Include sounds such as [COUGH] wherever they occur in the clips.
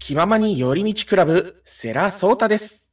気ままに寄り道クラブ、セラソータです。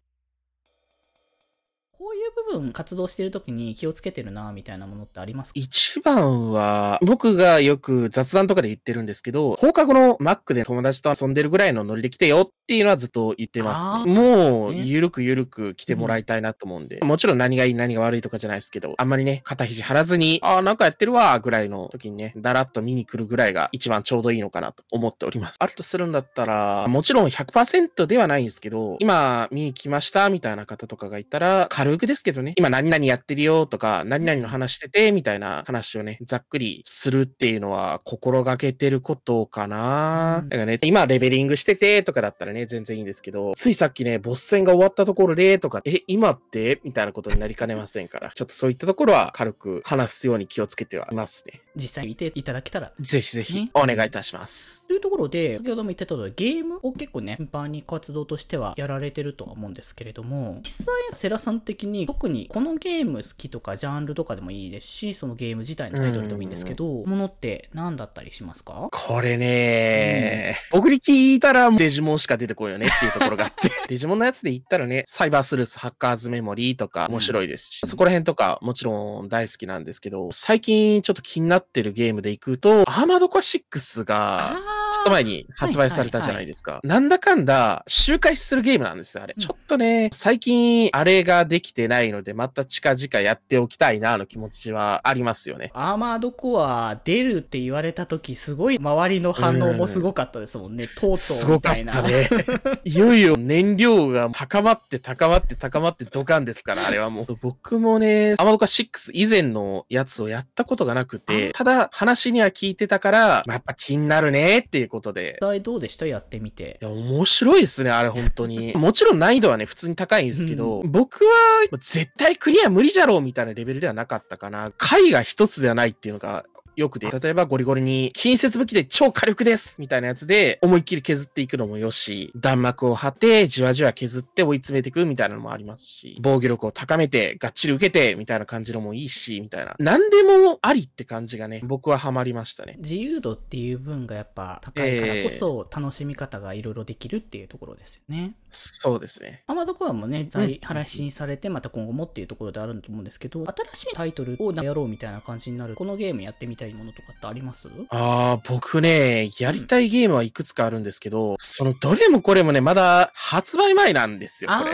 活動してる時に気をつけてるなみたいなものってありますか？一番は、僕がよく雑談とかで言ってるんですけど、放課後のマックで友達と遊んでるぐらいのノリで来てよっていうのはずっと言ってます、ね。もう、ね。ゆるくゆるく来てもらいたいなと思うんで、もちろん何がいい何が悪いとかじゃないですけど、あんまりね、肩肘張らずに、ああ、なんかやってるわ、ぐらいの時にね、だらっと見に来るぐらいが一番ちょうどいいのかなと思っております。あるとするんだったら、もちろん100%ではないんですけど、今見に来ましたみたいな方とかがいたら、軽くですけどね、今何々やってるよとか、何々の話してて、みたいな話をね、ざっくりするっていうのは心がけてることかな。うんだからね、今レベリングしててとかだったらね、全然いいんですけど、ついさっきね、ボス戦が終わったところでとか、え、今って？みたいなことになりかねませんから、ちょっとそういったところは軽く話すように気をつけてはいますね。実際見ていただけたら。ぜひぜひねお願いいたします。というところで、先ほども言ってた通り、ゲームを結構ね、頻繁に活動としてはやられてるとは思うんですけれども、実際、セラさん的に、特にこのゲーム好きとか、ジャンルとかでもいいですし、そのゲーム自体のタイトルでもいいんですけど、ものって何だったりしますか？これね、僕に聞いたらデジモンしか出てこいよねっていうところがあって、[LAUGHS] デジモンのやつで言ったらね、サイバースルースハッカーズメモリーとか面白いですし、そこら辺とかもちろん大好きなんですけど、最近ちょっと気になってるゲームで行くと、アーマードコア6が、ちょっと前に発売されたじゃないですか。なんだかんだ、周回するゲームなんですよ、あれ。うんちょっとね、最近、あれができてないので、また近々やっておきたいな、の気持ちはありますよね。アーマードコア出るって言われた時、すごい周りの反応もすごかったですもんね。とうとすごかうみたいな。ったね。[LAUGHS] いよいよ燃料が高まって高まって高まってドカンですから、あれはもう。僕もね、アマドカ6以前のやつをやったことがなくて、ただ話には聞いてたから、まあやっぱ気になるねっていうことで。実際どうでした？やってみてい。や、面白いですね、あれ本当に。[LAUGHS] もちろん難易度はね、普通に高いんですけど、僕は絶対クリア無理じゃろうみたいなレベルではなかったかな。回が一つではないっていうのが、よくて、例えばゴリゴリに、近接武器で超火力ですみたいなやつで、思いっきり削っていくのもよし、弾幕を張って、じわじわ削って追い詰めていくみたいなのもありますし、防御力を高めて、がっちり受けて、みたいな感じのもいいし、みたいな。何でもありって感じがね、僕はハマりましたね。自由度っていう分がやっぱ高いからこそ楽しみ方がいろいろできるっていうところですよね。そうですね。アマドコアもね、再配信されて、また今後もっていうところであると思うんですけど、新しいタイトルをやろうみたいな感じになる、このゲームやってみたいものとかってあります？ああ、僕ね、やりたいゲームはいくつかあるんですけど、そのどれもこれもね、まだ発売前なんですよ、これ。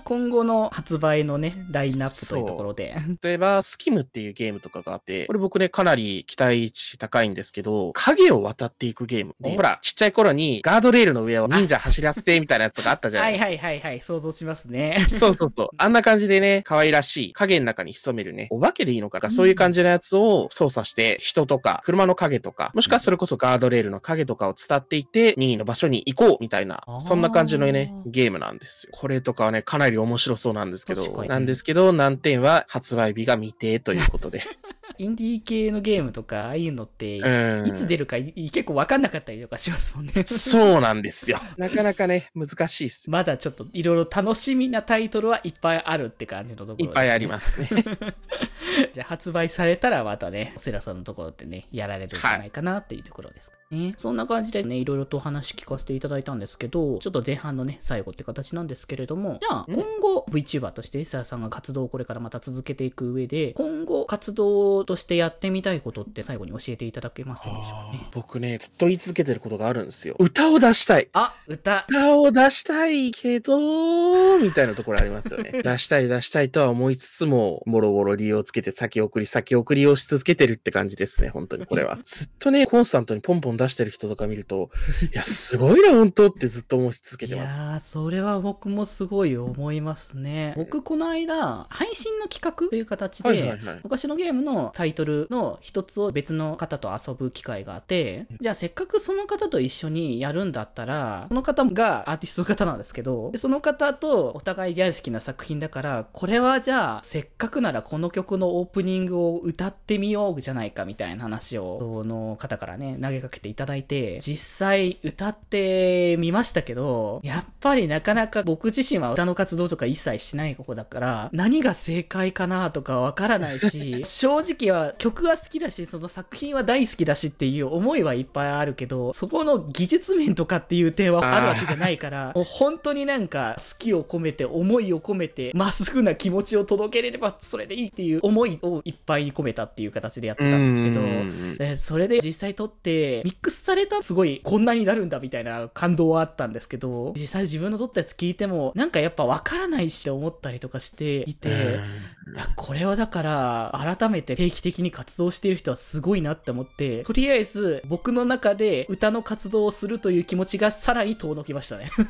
今後の発売のね、ラインナップというところで。例えば、スキムっていうゲームとかがあって、これ僕ね、かなり期待値高いんですけど、影を渡っていくゲーム。でおほら、ちっちゃい頃にガードレールの上を忍者走らせてみたいなやつとかあったじゃなはいいですか。[LAUGHS] はいはいはい、想像しますね。そうそうそう。あんな感じでね、可愛らしい影の中に潜めるね、お化けでいいのかな、そういう感じのやつを操作して、人とか、車の影とか、もしくはそれこそガードレールの影とかを伝っていって、任意の場所に行こうみたいなそんな感じのね、ゲームなんですよ。これとかはね、かなり面白そうなんですけど、なんですけど、難点は発売日が未定ということで。[LAUGHS] インディー系のゲームとか、ああいうのって、うんいつ出るかい結構わかんなかったりとかしますもんね。そうなんですよ。[LAUGHS] なかなかね、難しいっす。まだちょっといろいろ楽しみなタイトルはいっぱいあるって感じのところね。いっぱいありますね。[LAUGHS] じゃあ発売されたらまたね、セラさんのところってね、やられるんじゃないかなっていうところですかね。そんな感じでね、いろいろとお話聞かせていただいたんですけど、ちょっと前半のね、最後って形なんですけれども、じゃあうん今後 VTuber としてセラさんが活動をこれからまた続けていく上で、今後活動としてやってみたいことって最後に教えていただけますでしょうかね？僕ね、ずっと言い続けてることがあるんですよ。歌を出したい。あ、歌。歌を出したいけど、みたいなところありますよね。[LAUGHS] 出したい出したいとは思いつつも、もろもろ理由をつけて先送り先送りをし続けてるって感じですね、本当にこれは。ずっとね、コンスタントにポンポン出してる人とか見ると、[LAUGHS] いや、すごいな、本当ってずっと思い続けいてます。やー、それは僕もすごい思いますね。僕、この間、配信の企画という形で、はいはいはい昔のゲームのタイトルの一つを別の方と遊ぶ機会があって、じゃあせっかくその方と一緒にやるんだったら、その方がアーティストの方なんですけど、でその方とお互い大好きな作品だから、これはじゃあせっかくならこの曲曲のオープニングを歌ってみようじゃないかみたいな話を、その方からね、投げかけていただいて、実際歌ってみましたけど、やっぱりなかなか僕自身は歌の活動とか一切しない子だから、何が正解かなとかわからないし、[LAUGHS] 正直は曲は好きだし、その作品は大好きだしっていう思いはいっぱいあるけど、そこの技術面とかっていう点はあるわけじゃないから、もう本当になんか好きを込めて、思いを込めて、まっすぐな気持ちを届けれればそれでいいっていう思いをいっぱいに込めたっていう形でやってたんですけど、それで実際撮って、ミックスされたすごいこんなになるんだみたいな感動はあったんですけど、実際自分の撮ったやつ聞いても、なんかやっぱわからないし思ったりとかしていて、いや、これはだから、改めて定期的に活動している人はすごいなって思って、とりあえず僕の中で歌の活動をするという気持ちがさらに遠のきましたね [LAUGHS]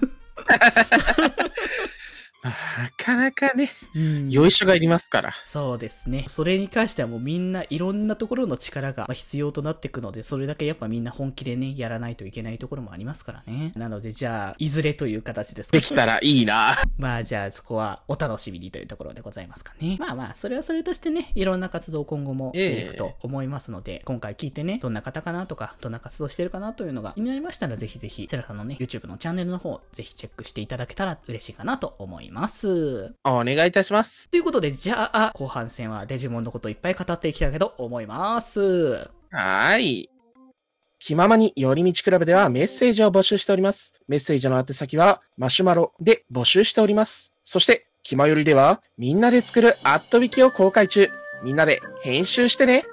うん、よいしょがいりますから。そうですね。それに関してはもうみんないろんなところの力が必要となっていくので、それだけやっぱみんな本気でね、やらないといけないところもありますからね。なので、じゃあ、いずれという形ですか、できたらいいな。[LAUGHS] まあ、じゃあ、そこはお楽しみにというところでございますかね。[LAUGHS] まあまあ、それはそれとしてね、いろんな活動を今後もしていくと思いますので、えー、今回聞いてね、どんな方かなとか、どんな活動してるかなというのが気になりましたら、ぜひぜひ、セラさんのね、YouTube のチャンネルの方、ぜひチェックしていただけたら嬉しいかなと思います。お願いいたします。しますということで、じゃあ、後半戦はデジモンのこといっぱい語っていきたいけど思います。はい。気ままに寄り道クラブではメッセージを募集しております。メッセージの宛先はマシュマロで募集しております。そして、気まよりではみんなで作るアットビキを公開中。みんなで編集してね。